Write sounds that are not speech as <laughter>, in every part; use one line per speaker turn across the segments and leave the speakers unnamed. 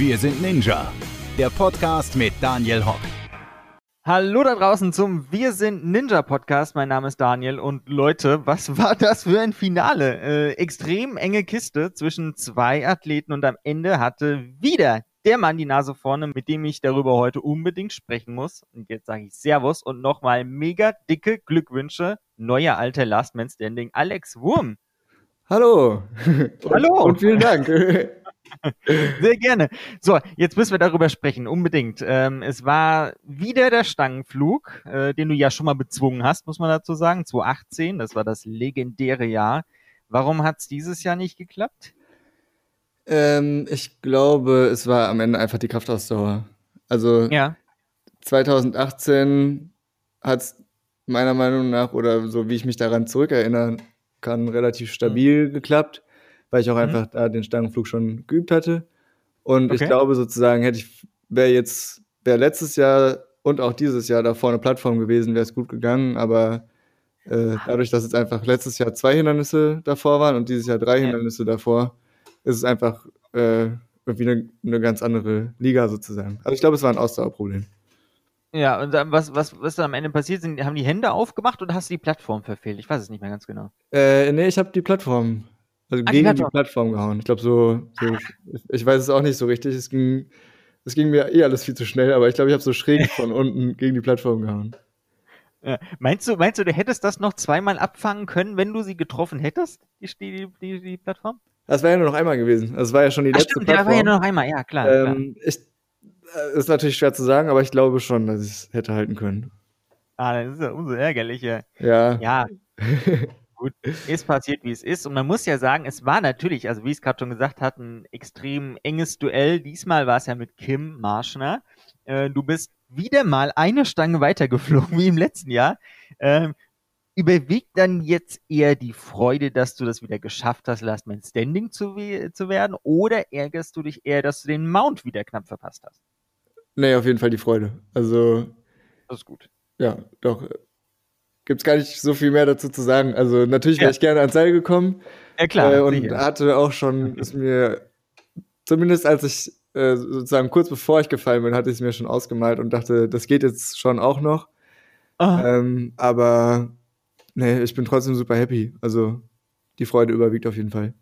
Wir sind Ninja. Der Podcast mit Daniel Hock.
Hallo da draußen zum Wir sind Ninja Podcast. Mein Name ist Daniel und Leute, was war das für ein Finale? Äh, extrem enge Kiste zwischen zwei Athleten und am Ende hatte wieder der Mann die Nase vorne, mit dem ich darüber heute unbedingt sprechen muss. Und jetzt sage ich Servus und nochmal mega dicke Glückwünsche. Neuer alter Last Man Standing, Alex Wurm.
Hallo.
Hallo.
Und vielen Dank. <laughs> <laughs>
Sehr gerne. So, jetzt müssen wir darüber sprechen, unbedingt. Ähm, es war wieder der Stangenflug, äh, den du ja schon mal bezwungen hast, muss man dazu sagen. 2018, das war das legendäre Jahr. Warum hat es dieses Jahr nicht geklappt?
Ähm, ich glaube, es war am Ende einfach die Kraftausdauer. Also
Ja.
2018 hat es meiner Meinung nach, oder so wie ich mich daran zurückerinnern kann, relativ stabil geklappt, weil ich auch
Mhm.
einfach da den Stangenflug schon geübt hatte. Und ich
Okay.
glaube sozusagen, hätte ich, wäre jetzt, wäre letztes Jahr und auch dieses Jahr da vorne Plattform gewesen, wäre es gut gegangen, aber äh, dadurch, dass jetzt einfach letztes Jahr zwei Hindernisse davor waren und dieses Jahr drei
Ja.
Hindernisse davor, ist es einfach äh, irgendwie eine, eine ganz andere Liga sozusagen. Also ich glaube, es war ein Ausdauerproblem.
Ja, und dann, was, was, was dann am Ende passiert sind, haben die Hände aufgemacht oder hast du die Plattform verfehlt? Ich weiß es nicht mehr ganz genau.
Äh, nee, ich habe die Plattform, also gegen die
Plattform.
Plattform gehauen. Ich glaube so, so ich, ich weiß es auch nicht so richtig. Es ging, es ging mir eh alles viel zu schnell, aber ich glaube, ich habe so schräg <laughs> von unten gegen die Plattform gehauen.
Ja. Meinst du, meinst du, du hättest das noch zweimal abfangen können, wenn du sie getroffen hättest, die, die, die, die Plattform?
Das war ja nur noch einmal gewesen. Das war ja schon die
Ach,
letzte
stimmt, da
Plattform.
war ja nur noch einmal, ja, klar. klar.
ähm, ich, äh, ist natürlich schwer zu sagen, aber ich glaube schon, dass ich es hätte halten können.
Ah, das ist ja umso ärgerlicher.
Ja.
Ja, <laughs> gut, ist passiert, wie es ist. Und man muss ja sagen, es war natürlich, also wie es gerade schon gesagt hatte, ein extrem enges Duell. Diesmal war es ja mit Kim Marschner. Äh, du bist wieder mal eine Stange weitergeflogen <laughs> wie im letzten Jahr. Ähm, überwiegt dann jetzt eher die Freude, dass du das wieder geschafft hast, Last Man Standing zu, we- zu werden? Oder ärgerst du dich eher, dass du den Mount wieder knapp verpasst hast?
Nee, auf jeden Fall die Freude. Also,
Das ist gut.
ja, doch. Gibt's gar nicht so viel mehr dazu zu sagen. Also, natürlich wäre
Ja.
ich gerne ans Seil gekommen.
Ja, klar.
äh, und
sicher.
hatte auch schon, ist mir, zumindest als ich äh, sozusagen kurz bevor ich gefallen bin, hatte ich es mir schon ausgemalt und dachte, das geht jetzt schon auch noch.
Ah.
Ähm, aber nee, ich bin trotzdem super happy. Also die Freude überwiegt auf jeden Fall.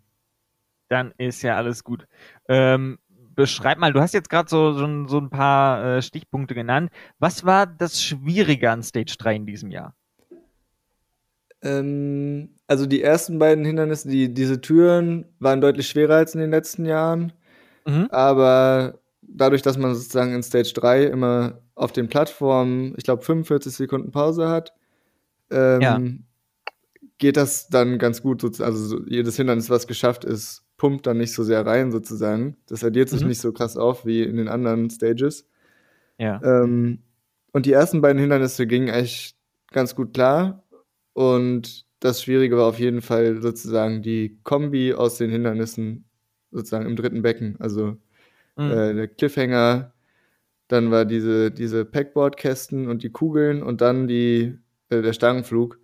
dann ist ja alles gut. Ähm, beschreib mal, du hast jetzt gerade so, so, ein- so ein paar äh, Stichpunkte genannt. Was war das Schwierige an Stage 3 in diesem Jahr?
Ähm, also die ersten beiden Hindernisse, die, diese Türen waren deutlich schwerer als in den letzten Jahren.
Mhm.
Aber dadurch, dass man sozusagen in Stage 3 immer auf den Plattformen, ich glaube, 45 Sekunden Pause hat, ähm,
Ja.
geht das dann ganz gut. Also so jedes Hindernis, was geschafft ist, pumpt dann nicht so sehr rein sozusagen. Das addiert sich
Mhm.
nicht so krass auf wie in den anderen Stages.
Ja.
Ähm, und die ersten beiden Hindernisse gingen eigentlich ganz gut klar. Und das Schwierige war auf jeden Fall sozusagen die Kombi aus den Hindernissen sozusagen im dritten Becken. Also
Mhm.
äh, der Cliffhanger, dann war diese, diese Packboard-Kästen und die Kugeln und dann die, äh, der Stangenflug.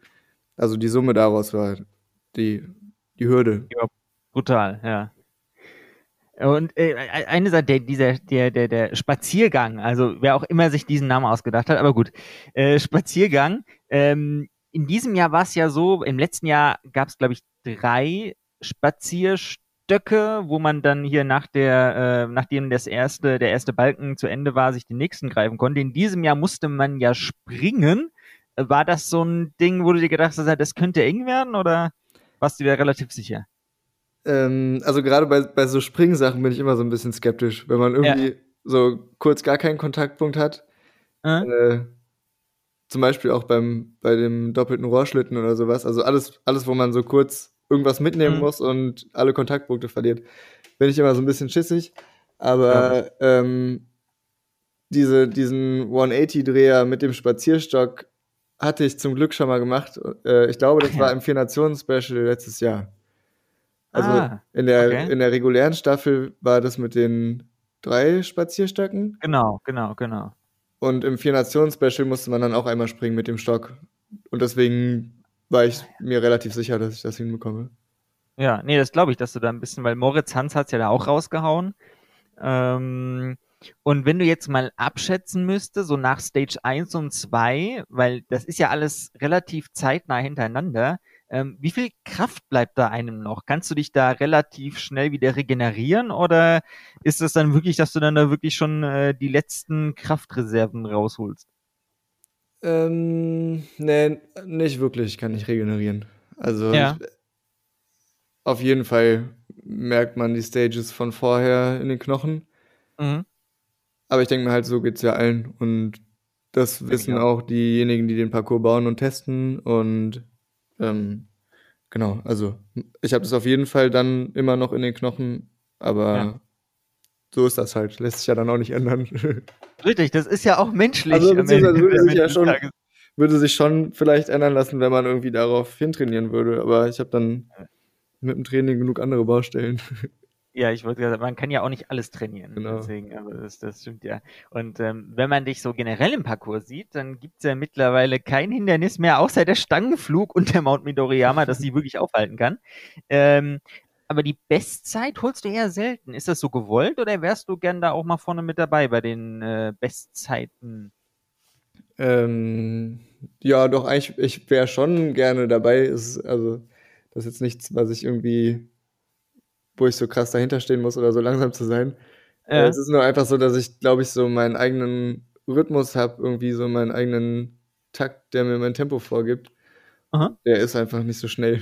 Also die Summe daraus war die, die Hürde.
Brutal, ja. Und äh, eine Sache, der, dieser, der, der, der Spaziergang, also wer auch immer sich diesen Namen ausgedacht hat, aber gut, äh, Spaziergang, ähm, in diesem Jahr war es ja so, im letzten Jahr gab es, glaube ich, drei Spazierstöcke, wo man dann hier nach der, äh, nachdem das erste, der erste Balken zu Ende war, sich den nächsten greifen konnte. In diesem Jahr musste man ja springen. War das so ein Ding, wo du dir gedacht hast, das könnte eng werden oder warst du dir relativ sicher?
Ähm, also gerade bei, bei so Springsachen bin ich immer so ein bisschen skeptisch, wenn man irgendwie so kurz gar keinen Kontaktpunkt hat.
Äh?
Äh, zum Beispiel auch beim, bei dem doppelten Rohrschlitten oder sowas. Also alles, alles, wo man so kurz irgendwas mitnehmen
Mhm.
muss und alle Kontaktpunkte verliert, bin ich immer so ein bisschen schissig. Aber ähm, diese, diesen 180-Dreher mit dem Spazierstock hatte ich zum Glück schon mal gemacht. Äh, ich glaube, das
Ach ja.
war im Vier-Nationen-Special letztes Jahr. Also
Ah,
in, der,
okay.
in der regulären Staffel war das mit den drei Spazierstöcken
Genau, genau, genau.
Und im Vier-Nationen-Special musste man dann auch einmal springen mit dem Stock. Und deswegen war ich mir relativ sicher, dass ich das hinbekomme.
Ja, nee, das glaube ich, dass du da ein bisschen, weil Moritz Hans hat's ja da auch rausgehauen. Ähm, und wenn du jetzt mal abschätzen müsste, so nach Stage 1 und 2, weil das ist ja alles relativ zeitnah hintereinander, ähm, wie viel Kraft bleibt da einem noch? Kannst du dich da relativ schnell wieder regenerieren oder ist es dann wirklich, dass du dann da wirklich schon äh, die letzten Kraftreserven rausholst?
Ähm, nee, nicht wirklich kann ich regenerieren. Also
Ja.
ich, auf jeden Fall merkt man die Stages von vorher in den Knochen.
Mhm.
Aber ich denke mir halt, so geht's ja allen. Und das wissen
auch.
auch diejenigen, die den Parcours bauen und testen. Und ähm, genau, also ich habe das auf jeden Fall dann immer noch in den Knochen, aber
Ja.
so ist das halt. Lässt sich ja dann auch nicht ändern. <laughs>
Richtig, das ist ja auch menschlich.
Also beziehungsweise würde sich ja schon- würde sich schon vielleicht ändern lassen, wenn man irgendwie darauf hintrainieren würde. Aber ich habe dann mit dem Training genug andere Baustellen. <laughs>
Ja, ich wollte sagen, man kann ja auch nicht alles trainieren.
Genau.
Deswegen, aber das, das stimmt ja. Und ähm, wenn man dich so generell im Parcours sieht, dann gibt's ja mittlerweile kein Hindernis mehr, außer der Stangenflug und der Mount Midoriyama, das sie wirklich aufhalten kann. Ähm, aber die Bestzeit holst du eher selten. Ist das so gewollt oder wärst du gern da auch mal vorne mit dabei bei den äh, Bestzeiten?
Ähm, ja, doch, eigentlich, ich wäre schon gerne dabei. Ist, also, das ist jetzt nichts, was ich irgendwie, wo ich so krass dahinter stehen muss oder so langsam zu sein. Äh,
Äh,
Es ist nur einfach so, dass ich, glaube ich, so meinen eigenen Rhythmus habe, irgendwie so meinen eigenen Takt, der mir mein Tempo vorgibt.
Aha.
Der ist einfach nicht so schnell.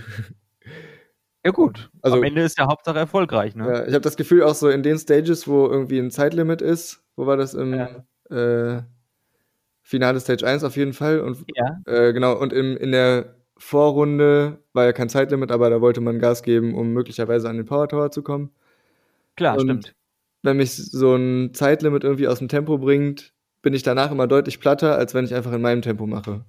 ja gut.
Also-
Am Ende ist ja Hauptsache erfolgreich, ne?
Ja, ich habe das Gefühl auch so in den Stages, wo irgendwie ein Zeitlimit ist, wo war das im
Ja.
äh, Finale Stage 1 auf jeden Fall und
Ja.
äh, genau und im, in der Vorrunde war ja kein Zeitlimit, aber da wollte man Gas geben, um möglicherweise an den Power Tower zu kommen.
Klar,
Und-
stimmt.
Wenn mich so ein Zeitlimit irgendwie aus dem Tempo bringt, bin ich danach immer deutlich platter, als wenn ich einfach in meinem Tempo mache.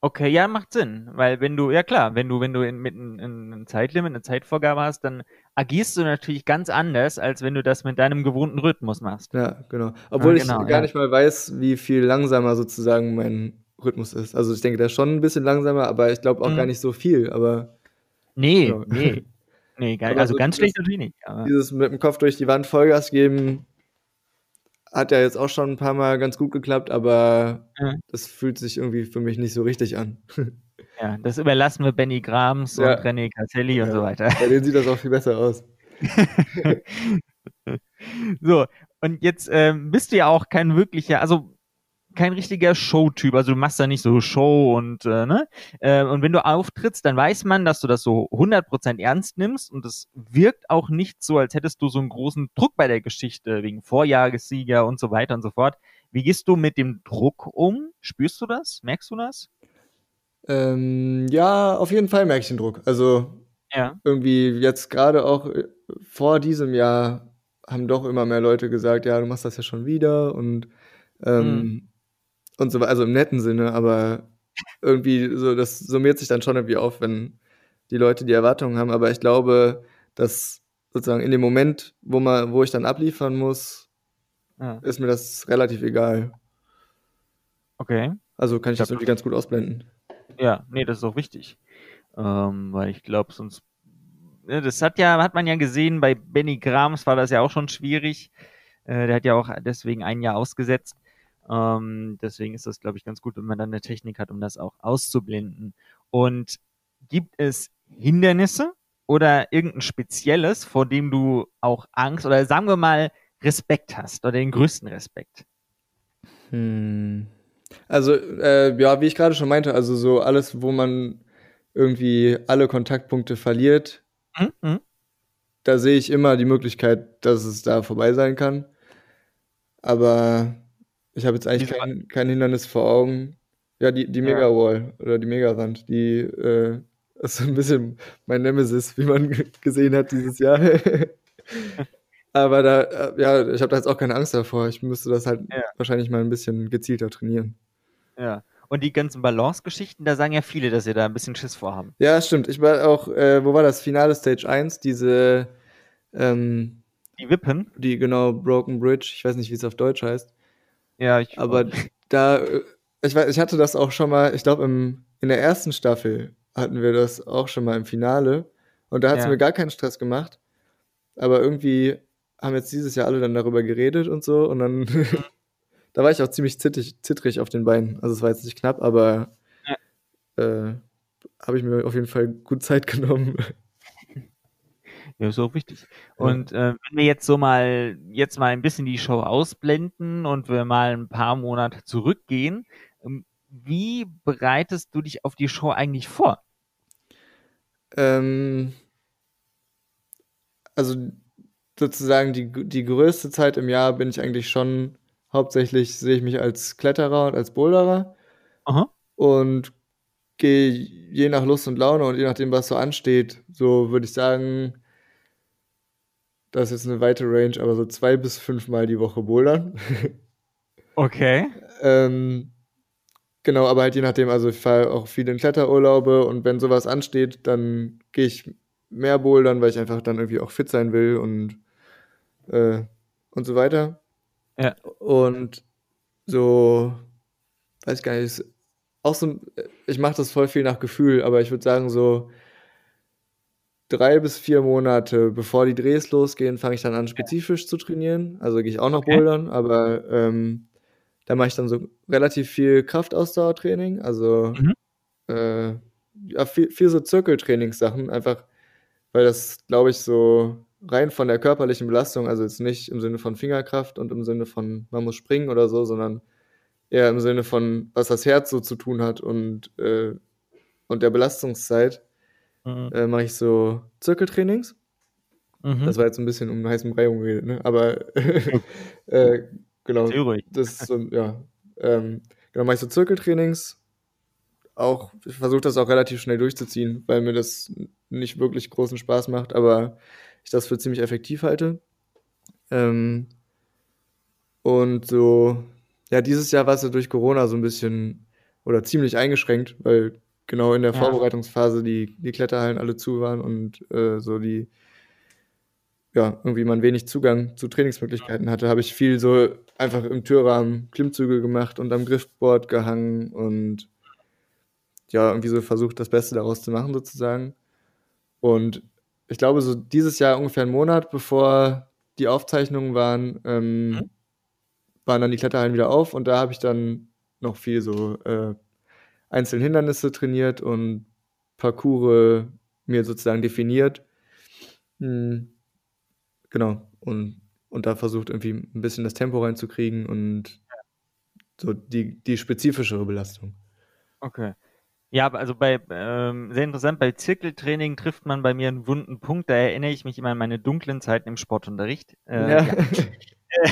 Okay, ja, macht Sinn, weil wenn du, ja klar, wenn du, wenn du in, mit einem ein, ein Zeitlimit, eine Zeitvorgabe hast, dann agierst du natürlich ganz anders, als wenn du das mit deinem gewohnten Rhythmus machst.
Ja, genau. Obwohl
genau,
ich gar
ja.
nicht mal weiß, wie viel langsamer sozusagen mein Rhythmus ist. Also ich denke, der ist schon ein bisschen langsamer, aber ich glaube auch
Mhm.
gar nicht so viel. Aber
Nee,
Ja.
nee. Nee, gar, also
so
ganz schlecht natürlich nicht. Aber,
dieses mit dem Kopf durch die Wand Vollgas geben hat ja jetzt auch schon ein paar Mal ganz gut geklappt, aber
Ja.
das fühlt sich irgendwie für mich nicht so richtig an. <laughs>
ja, das überlassen wir Benny Grams
Ja.
und René Caselli und
Ja.
so weiter.
Bei denen sieht das auch viel besser aus. <laughs>
So, und jetzt ähm, bist du ja auch kein wirklicher, also kein richtiger Showtyp, also du machst da nicht so Show und äh, ne? Äh, und wenn du auftrittst, dann weiß man, dass du das so 100% ernst nimmst und es wirkt auch nicht so, als hättest du so einen großen Druck bei der Geschichte wegen Vorjahressieger und so weiter und so fort. Wie gehst du mit dem Druck um? Spürst du das? Merkst du das?
Ähm, ja, auf jeden Fall merke ich den Druck. Also
Ja.
irgendwie jetzt gerade auch äh, vor diesem Jahr haben doch immer mehr Leute gesagt, ja, du machst das ja schon wieder und ähm,
Mhm.
Und so also im netten Sinne, aber irgendwie so, das summiert sich dann schon irgendwie auf, wenn die Leute die Erwartungen haben. Aber ich glaube, dass sozusagen in dem Moment, wo man, wo ich dann abliefern muss,
ja.
ist mir das relativ egal.
Okay.
Also kann ich
Ich
das irgendwie ganz gut ausblenden.
Ja, nee, das ist auch wichtig. Ähm, weil ich glaube, sonst. Ne, das hat ja, hat man ja gesehen, bei Benny Grams war das ja auch schon schwierig. Äh, der hat ja auch deswegen ein Jahr ausgesetzt. Ähm, deswegen ist das, glaube ich, ganz gut, wenn man dann eine Technik hat, um das auch auszublenden. Und gibt es Hindernisse oder irgendein Spezielles, vor dem du auch Angst oder sagen wir mal Respekt hast oder den größten Respekt?
Hm. Also, äh, ja, wie ich gerade schon meinte, also so alles, wo man irgendwie alle Kontaktpunkte verliert,
Hm? Hm?
da sehe ich immer die Möglichkeit, dass es da vorbei sein kann. Aber ich habe jetzt eigentlich kein, kein Hindernis vor Augen. Ja, die, die
Ja.
Mega-Wall oder die Megawand, die äh, <laughs> ist so ein bisschen mein Nemesis, wie man gesehen hat dieses Jahr. <laughs> Aber da, äh, ja, ich habe da jetzt auch keine Angst davor. Ich müsste das halt
Ja.
wahrscheinlich mal ein bisschen gezielter trainieren.
Ja. Und die ganzen Balance-Geschichten, da sagen ja viele, dass sie da ein bisschen Schiss vorhaben.
Ja, stimmt. Ich war auch, äh, wo war das? Finale Stage 1, diese, ähm,
Die Wippen.
die genau Broken Bridge, ich weiß nicht, wie es auf Deutsch heißt,
Ja, ich.
aber da, ich weiß, ich hatte das auch schon mal, ich glaube, in der ersten Staffel hatten wir das auch schon mal im Finale und da hat es
Ja.
mir gar keinen Stress gemacht, aber irgendwie haben jetzt dieses Jahr alle dann darüber geredet und so. Und dann, <laughs> da war ich auch ziemlich zittrig, zittrig auf den Beinen. Also es war jetzt nicht knapp, aber ja. äh, habe ich mir auf jeden Fall gut Zeit <laughs> genommen.
Ja, ist auch wichtig. Und äh, wenn wir jetzt so mal, jetzt mal ein bisschen die Show ausblenden und wir mal ein paar Monate zurückgehen, ähm, wie bereitest du dich auf die Show eigentlich vor?
Ähm, also sozusagen die, die größte Zeit im Jahr bin ich eigentlich schon, hauptsächlich sehe ich mich als Kletterer und als Boulderer. Aha. Und gehe je nach Lust und Laune und je nachdem, was so ansteht, so würde ich sagen, das ist jetzt eine weite Range, aber so zwei bis fünfmal die Woche bouldern. <laughs>
Okay.
ähm, genau, aber halt je nachdem, also ich fahre auch viel in Kletterurlaube und wenn sowas ansteht, dann gehe ich mehr bouldern, weil ich einfach dann irgendwie auch fit sein will und, äh, und so weiter.
Ja.
Und so, weiß ich gar nicht, auch so, ich mache das voll viel nach Gefühl, aber ich würde sagen, so drei bis vier Monate bevor die Drehs losgehen, fange ich dann an, spezifisch zu trainieren. Also gehe ich auch noch okay. bouldern, aber ähm, da mache ich dann so relativ viel Kraftausdauertraining, also mhm. äh, ja, viel, viel so Zirkeltrainingssachen, einfach weil das, glaube ich, so rein von der körperlichen Belastung, also jetzt nicht im Sinne von Fingerkraft und im Sinne von, man muss springen oder so, sondern eher im Sinne von, was das Herz so zu tun hat und, äh, und der Belastungszeit, mhm. äh, mache ich so Zirkeltrainings. Mhm. Das war jetzt ein bisschen um heißen Brei umgeredet, ne? Aber <laughs> äh, genau. Das ist so, ja. Ähm, genau, mache ich so Zirkeltrainings auch, ich versuche das auch relativ schnell durchzuziehen, weil mir das nicht wirklich großen Spaß macht, aber ich das für ziemlich effektiv halte. Ähm, und so, ja, dieses Jahr war es ja durch Corona so ein bisschen oder ziemlich eingeschränkt, weil genau in der ja. Vorbereitungsphase die, die Kletterhallen alle zu waren und äh, so die, ja, irgendwie man wenig Zugang zu Trainingsmöglichkeiten hatte, habe ich viel so einfach im Türrahmen Klimmzüge gemacht und am Griffboard gehangen und ja, irgendwie so versucht, das Beste daraus zu machen, sozusagen. Und ich glaube, so dieses Jahr ungefähr einen Monat, bevor die Aufzeichnungen waren, ähm, mhm. waren dann die Kletterhallen wieder auf und da habe ich dann noch viel so äh, einzelne Hindernisse trainiert und Parcours mir sozusagen definiert. Hm, genau. Und, und da versucht irgendwie ein bisschen das Tempo reinzukriegen und so die, die spezifischere Belastung.
Okay. Ja, also bei, ähm, sehr interessant, bei Zirkeltraining trifft man bei mir einen wunden Punkt. Da erinnere ich mich immer an meine dunklen Zeiten im Sportunterricht. Äh, ja. ja. <laughs>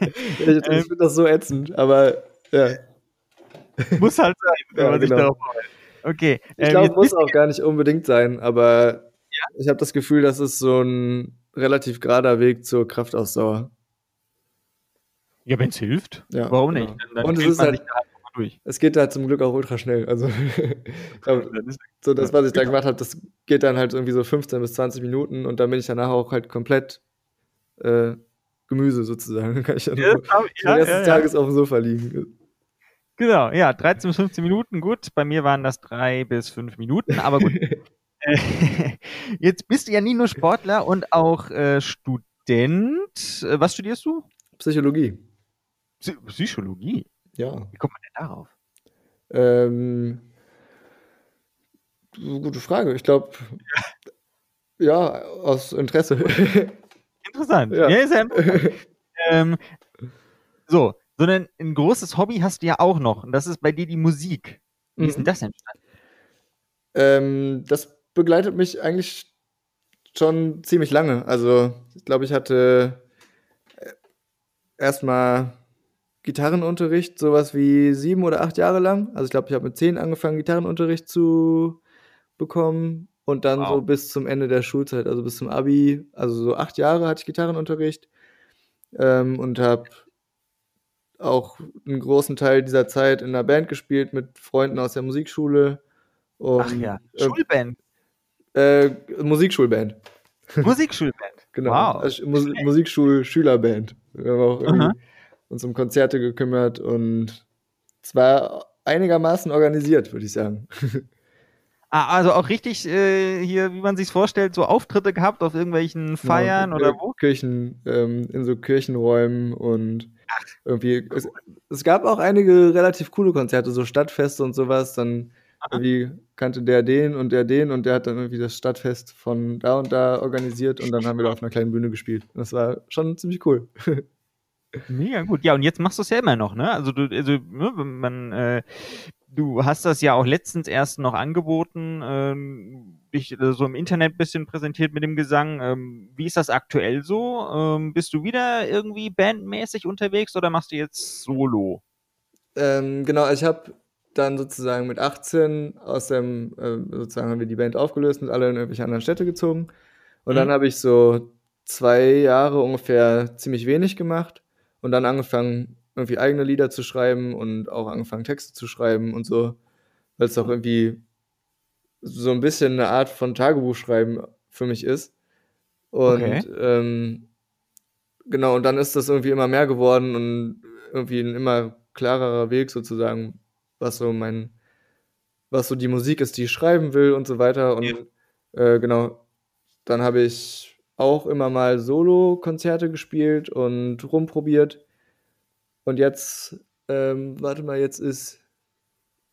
ich, ich finde das so ätzend, aber ja. <laughs>
Muss halt sein, wenn ja, man genau. sich darauf freut. Okay.
Ich ähm, glaube, muss auch gar nicht unbedingt sein, aber ja? ich habe das Gefühl, das ist so ein relativ gerader Weg zur Kraftausdauer.
Ja, wenn es hilft.
Ja,
Warum genau. nicht?
Dann, dann Und es ist halt, durch. Es geht halt zum Glück auch ultra schnell. Also, <laughs> <laughs> so das, was ich da gemacht habe, das geht dann halt irgendwie so 15 bis 20 Minuten und dann bin ich danach auch halt komplett äh, Gemüse sozusagen. Dann kann ich dann ja, ja, den ja, des Tages auf dem Sofa liegen.
Genau, ja, 13 bis 15 Minuten, gut. Bei mir waren das drei bis fünf Minuten, aber gut. <laughs> Jetzt bist du ja nie nur Sportler und auch äh, Student. Äh, was studierst du?
Psychologie.
Psychologie?
Ja.
Wie kommt man denn darauf?
Ähm, gute Frage. Ich glaube, ja. ja. aus Interesse.
Interessant. <laughs> Ja, ja ist ja <laughs> ähm, so, sondern ein großes Hobby hast du ja auch noch. Und das ist bei dir die Musik. Wie ist denn mhm. das entstanden?
Ähm, das begleitet mich eigentlich schon ziemlich lange. Also, ich glaube, ich hatte äh, erstmal Gitarrenunterricht, sowas wie sieben oder acht Jahre lang. Also ich glaube, ich habe mit zehn angefangen, Gitarrenunterricht zu bekommen und dann wow. so bis zum Ende der Schulzeit, also bis zum Abi, also so acht Jahre hatte ich Gitarrenunterricht ähm, und habe auch einen großen Teil dieser Zeit in einer Band gespielt mit Freunden aus der Musikschule.
Und, Ach ja, äh, Schulband.
Äh, Musikschulband.
Musikschulband. <laughs>
genau. Wow. Also, Mus Musikschul-Schülerband. Wir haben auch irgendwie uns um Konzerte gekümmert und zwar einigermaßen organisiert, würde ich sagen. <laughs>
Ah, also auch richtig äh, hier, wie man sich vorstellt, so Auftritte gehabt auf irgendwelchen Feiern
Genau,
oder
äh,
wo?
Kirchen, ähm, in so Kirchenräumen und irgendwie. Es, es gab auch einige relativ coole Konzerte, so Stadtfeste und sowas. Dann irgendwie kannte der den und der den und der hat dann irgendwie das Stadtfest von da und da organisiert und dann haben wir da auf einer kleinen Bühne gespielt. Das war schon ziemlich cool. <laughs>
Mega gut. Ja, und jetzt machst du es ja immer noch, ne? Also du, also, ne, man, äh, du hast das ja auch letztens erst noch angeboten, ähm, dich äh, so im Internet bisschen präsentiert mit dem Gesang. Ähm, wie ist das aktuell so? Ähm, bist du wieder irgendwie bandmäßig unterwegs oder machst du jetzt Solo?
Ähm, genau, ich habe dann sozusagen mit 18 aus dem, äh, sozusagen haben wir die Band aufgelöst und alle in irgendwelche anderen Städte gezogen. Und
Mhm.
dann habe ich so zwei Jahre ungefähr ziemlich wenig gemacht und dann angefangen, irgendwie eigene Lieder zu schreiben und auch angefangen, Texte zu schreiben und so, weil es auch irgendwie so ein bisschen eine Art von Tagebuchschreiben für mich ist. Und
Okay.
ähm, genau, und dann ist das irgendwie immer mehr geworden und irgendwie ein immer klarerer Weg sozusagen, was so mein, was so die Musik ist, die ich schreiben will und so weiter. Und äh, genau, dann habe ich auch immer mal Solo-Konzerte gespielt und rumprobiert. Und jetzt, ähm, warte mal, jetzt ist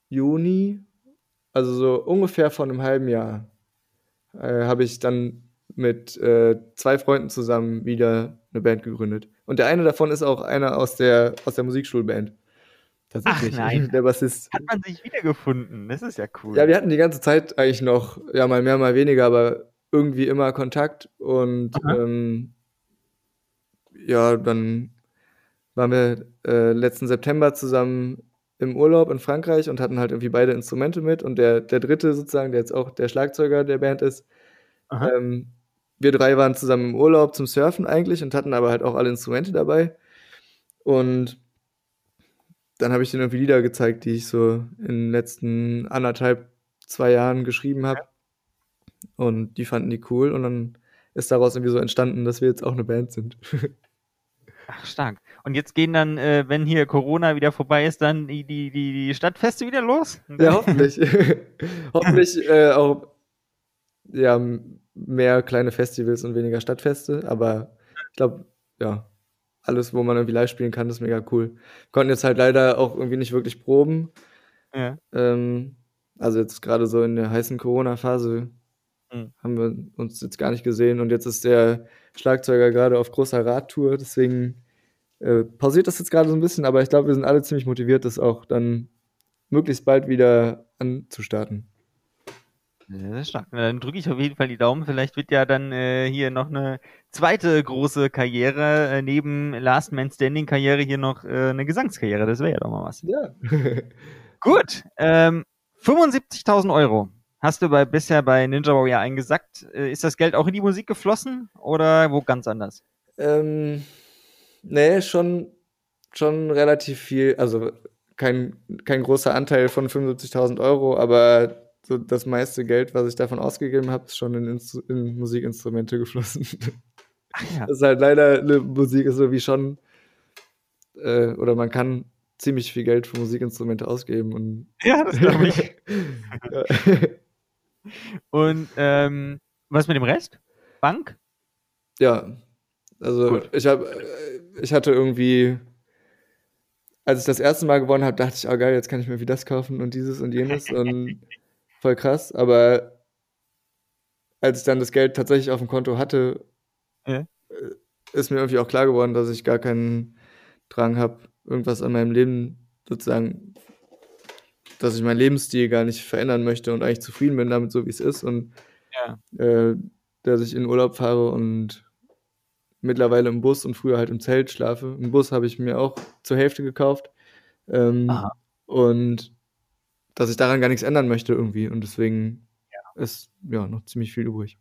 Juni, also so ungefähr vor einem halben Jahr, äh, habe ich dann mit äh, zwei Freunden zusammen wieder eine Band gegründet. Und der eine davon ist auch einer aus der, aus der Musikschulband. Tatsächlich.
nein.
Der Bassist.
Hat man sich wiedergefunden? Das ist ja cool.
Ja, wir hatten die ganze Zeit eigentlich noch, ja, mal mehr, mal weniger, aber irgendwie immer Kontakt. Und ähm, ja, dann waren wir äh, letzten September zusammen im Urlaub in Frankreich und hatten halt irgendwie beide Instrumente mit. Und der, der dritte sozusagen, der jetzt auch der Schlagzeuger der Band ist, ähm, wir drei waren zusammen im Urlaub zum Surfen eigentlich und hatten aber halt auch alle Instrumente dabei. Und dann habe ich denen irgendwie Lieder gezeigt, die ich so in den letzten anderthalb, zwei Jahren geschrieben habe. Und die fanden die cool und dann ist daraus irgendwie so entstanden, dass wir jetzt auch eine Band sind. <laughs>
Ach, stark. Und jetzt gehen dann, äh, wenn hier Corona wieder vorbei ist, dann die, die, die, die Stadtfeste wieder los?
ja, hoffentlich. <laughs> hoffentlich äh, auch ja, mehr kleine Festivals und weniger Stadtfeste, aber ich glaube, ja, alles, wo man irgendwie live spielen kann, ist mega cool. Wir konnten jetzt halt leider auch irgendwie nicht wirklich proben.
Ja.
Ähm, also jetzt gerade so in der heißen Corona-Phase
Mhm.
haben wir uns jetzt gar nicht gesehen und jetzt ist der Schlagzeuger gerade auf großer Radtour, deswegen äh, pausiert das jetzt gerade so ein bisschen, aber ich glaube, wir sind alle ziemlich motiviert, das auch dann möglichst bald wieder anzustarten.
Ist stark. Dann drücke ich auf jeden Fall die Daumen. Vielleicht wird ja dann äh, hier noch eine zweite große Karriere, äh, neben Last Man Standing Karriere hier noch äh, eine Gesangskarriere. Das wäre ja doch mal was.
Ja. <laughs>
Gut. Ähm, 75.000 Euro hast du bei, bisher bei Ninja Warrior eingesackt. Äh, ist das Geld auch in die Musik geflossen oder wo ganz anders?
ähm, nee, schon, schon relativ viel, also kein, kein großer Anteil von 75.000 Euro, aber so das meiste Geld, was ich davon ausgegeben habe, ist schon in, Instru in Musikinstrumente geflossen. <laughs>
Ach ja.
Das ist halt leider eine Musik ist so wie schon, äh, oder man kann ziemlich viel Geld für Musikinstrumente ausgeben und
Ja, das glaube ich. <laughs> <laughs>
ja.
Und ähm, was mit dem Rest? Bank?
Ja, also
Gut.
ich habe, ich hatte irgendwie, als ich das erste Mal gewonnen habe, dachte ich, oh geil, jetzt kann ich mir wie das kaufen und dieses und jenes <laughs> und voll krass. Aber als ich dann das Geld tatsächlich auf dem Konto hatte,
Ja.
äh, ist mir irgendwie auch klar geworden, dass ich gar keinen Drang habe, irgendwas an meinem Leben sozusagen, dass ich meinen Lebensstil gar nicht verändern möchte und eigentlich zufrieden bin damit, so wie es ist und
Ja.
äh, dass ich in Urlaub fahre und mittlerweile im Bus und früher halt im Zelt schlafe. Im Bus habe ich mir auch zur Hälfte gekauft. Ähm, und dass ich daran gar nichts ändern möchte irgendwie. Und deswegen ist ja noch ziemlich viel übrig.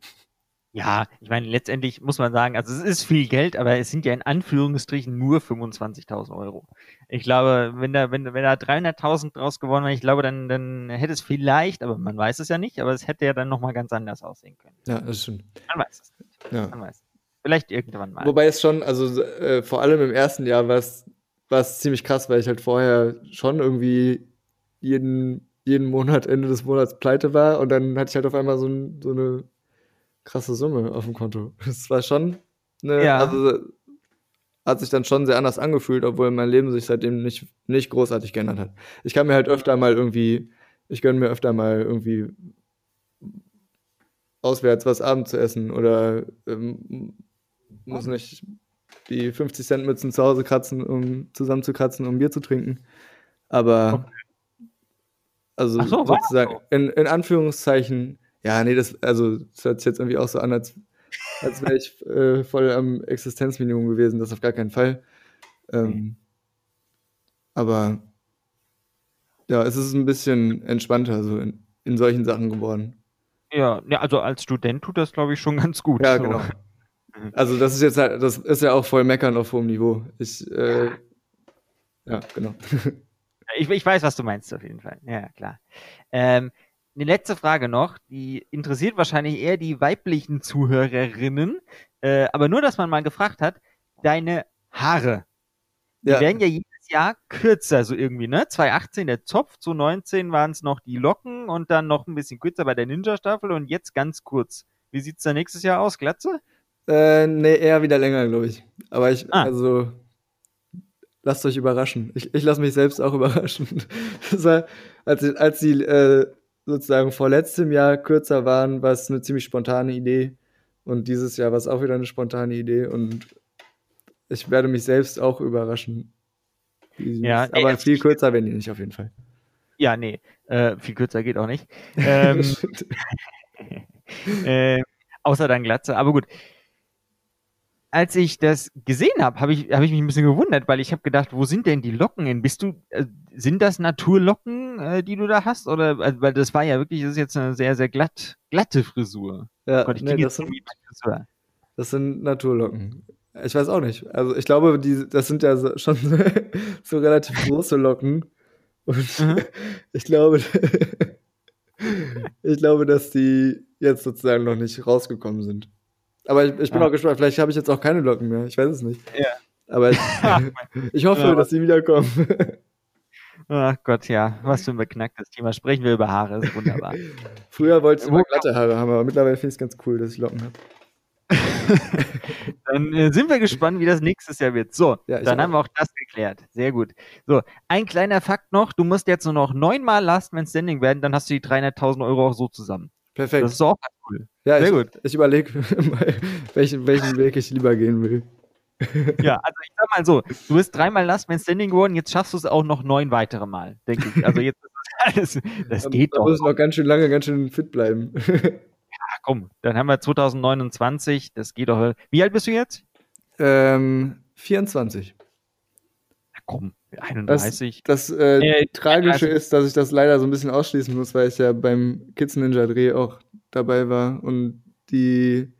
Ja, ich meine, letztendlich muss man sagen, also es ist viel Geld, aber es sind ja in Anführungsstrichen nur 25.000 Euro. Ich glaube, wenn da, wenn, wenn da 300.000 draus gewonnen wäre, ich glaube, dann, dann hätte es vielleicht, aber man weiß es ja nicht, aber es hätte ja dann nochmal ganz anders aussehen können.
Ja, das stimmt.
Man weiß es nicht.
Ja.
Man weiß es. Vielleicht irgendwann mal.
Wobei es schon, also äh, vor allem im ersten Jahr war es war es ziemlich krass, weil ich halt vorher schon irgendwie jeden jeden Monat Ende des Monats pleite war und dann hatte ich halt auf einmal so, ein, so eine krasse Summe auf dem Konto. <laughs> Das war schon eine,
Ja.
also hat sich dann schon sehr anders angefühlt, obwohl mein Leben sich seitdem nicht, nicht großartig geändert hat. Ich kann mir halt öfter mal irgendwie, ich gönne mir öfter mal irgendwie auswärts was Abend zu essen oder ähm, muss nicht die 50 Cent Mützen zu Hause kratzen, um zusammenzukratzen, um Bier zu trinken. Aber also
Ach so,
sozusagen in, in Anführungszeichen, ja, nee, das, also das hört sich jetzt irgendwie auch so an, als, als wäre ich <laughs> äh, voll am Existenzminimum gewesen, das auf gar keinen Fall. Ähm, aber ja, es ist ein bisschen entspannter so in, in solchen Sachen geworden.
Ja, ja, also als Student tut das, glaube ich, schon <laughs> ganz gut.
Ja,
So.
genau. <laughs> Also das ist jetzt halt, das ist ja auch voll meckern auf hohem Niveau. Ich, äh, ja, genau.
Ich, ich weiß, was du meinst, auf jeden Fall. Ja, klar. Ähm, eine letzte Frage noch, die interessiert wahrscheinlich eher die weiblichen Zuhörerinnen, äh, aber nur, dass man mal gefragt hat, deine Haare, die
Ja,
werden ja jedes Jahr kürzer, so irgendwie, ne? 2018 der Zopf, 2019 waren es noch die Locken und dann noch ein bisschen kürzer bei der Ninja-Staffel und jetzt ganz kurz. Wie sieht's da nächstes Jahr aus? Glatze?
äh, nee, eher wieder länger, glaube ich. Aber ich,
Ah.
also, lasst euch überraschen. Ich, ich lasse mich selbst auch <laughs> überraschen. War, als, als die äh, sozusagen vor letztem Jahr kürzer waren, war es eine ziemlich spontane Idee. Und dieses Jahr war es auch wieder eine spontane Idee. Und ich werde mich selbst auch überraschen.
Ja,
aber viel kürzer werden die nicht auf jeden Fall.
Ja, nee, äh, viel kürzer geht auch nicht. Ähm, <laughs> <laughs> äh, außer dann Glatze. Aber gut. Als ich das gesehen habe, habe ich, hab ich mich ein bisschen gewundert, weil ich habe gedacht, wo sind denn die Locken hin? Bist du, äh, sind das Naturlocken, äh, die du da hast? Oder, also, weil das war ja wirklich, das ist jetzt eine sehr, sehr glatt, glatte Frisur.
ja,
Gott, ich
nee, das sind,
Frisur.
Das sind Naturlocken. Ich weiß auch nicht. Also ich glaube, die, das sind ja so, schon so <laughs> relativ große Locken. Und
Mhm. <laughs>
ich glaube, <laughs> ich glaube, dass die jetzt sozusagen noch nicht rausgekommen sind. Aber ich, ich bin
Ah.
auch gespannt. Vielleicht habe ich jetzt auch keine Locken mehr. Ich weiß es nicht.
Ja.
Aber <laughs> ich, ich hoffe,
Ja.
dass sie wiederkommen.
Ach Gott, ja, was für ein beknacktes Thema. Sprechen wir über Haare, ist wunderbar. <laughs>
Früher wollte ich immer glatte Haare haben, aber mittlerweile finde ich es ganz cool, dass ich Locken habe. <laughs>
Dann äh, sind wir gespannt, wie das nächstes Jahr wird. So,
Ja,
dann
auch.
haben wir auch das geklärt. Sehr gut. So, ein kleiner Fakt noch. Du musst jetzt nur noch neunmal Last Man Standing werden, dann hast du die 300.000 Euro auch so zusammen.
Perfekt.
Das ist auch cool.
ja,
sehr
ich,
gut.
Ich überlege, <laughs> welchen, welchen Weg ich lieber gehen will. <laughs>
Ja, also ich sag mal so, du bist dreimal Last Man Standing geworden, jetzt schaffst du es auch noch neun weitere Mal, denke ich. Also jetzt ist das <laughs> alles, das
Da-
geht
da
doch.
muss ich noch ganz schön lange, ganz schön fit bleiben.
Ach, komm, dann haben wir 2029, das geht doch. Wie alt bist du jetzt?
ähm, 24.
Komm, 31.
Das äh,
Äh,
Tragische
33.
ist, dass ich das leider so ein bisschen ausschließen muss, weil ich ja beim Kids Ninja Dreh auch dabei war und die,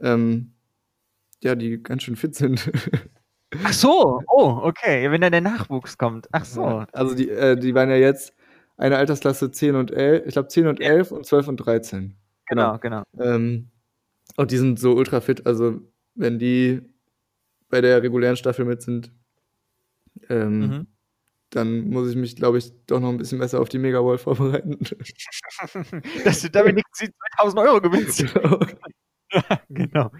ähm, ja, die ganz schön fit sind. <laughs>
Ach so, oh, okay, wenn dann der Nachwuchs kommt. Ach so.
Also die, äh, die waren ja jetzt eine Altersklasse 10 und 11, ich glaube 10 und 11 und 12 und 13.
Genau, genau.
Ähm, und die sind so ultra fit, also wenn die bei der regulären Staffel mit sind, ähm,
Mhm.
dann muss ich mich, glaube ich, doch noch ein bisschen besser auf die Megawall vorbereiten. <laughs>
Dass du damit nicht 2000 Euro gewinnst. <laughs> <laughs> genau.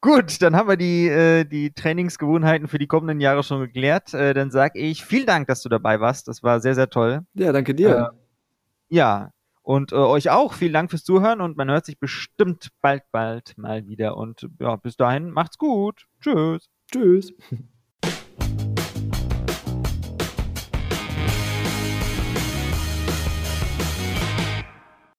Gut, dann haben wir die, äh, die Trainingsgewohnheiten für die kommenden Jahre schon geklärt. Äh, dann sage ich vielen Dank, dass du dabei warst. Das war sehr, sehr toll.
ja, danke dir.
Ja, und äh, euch auch vielen Dank fürs Zuhören und man hört sich bestimmt bald, bald mal wieder. Und ja, bis dahin macht's gut. Tschüss.
Tschüss. <laughs>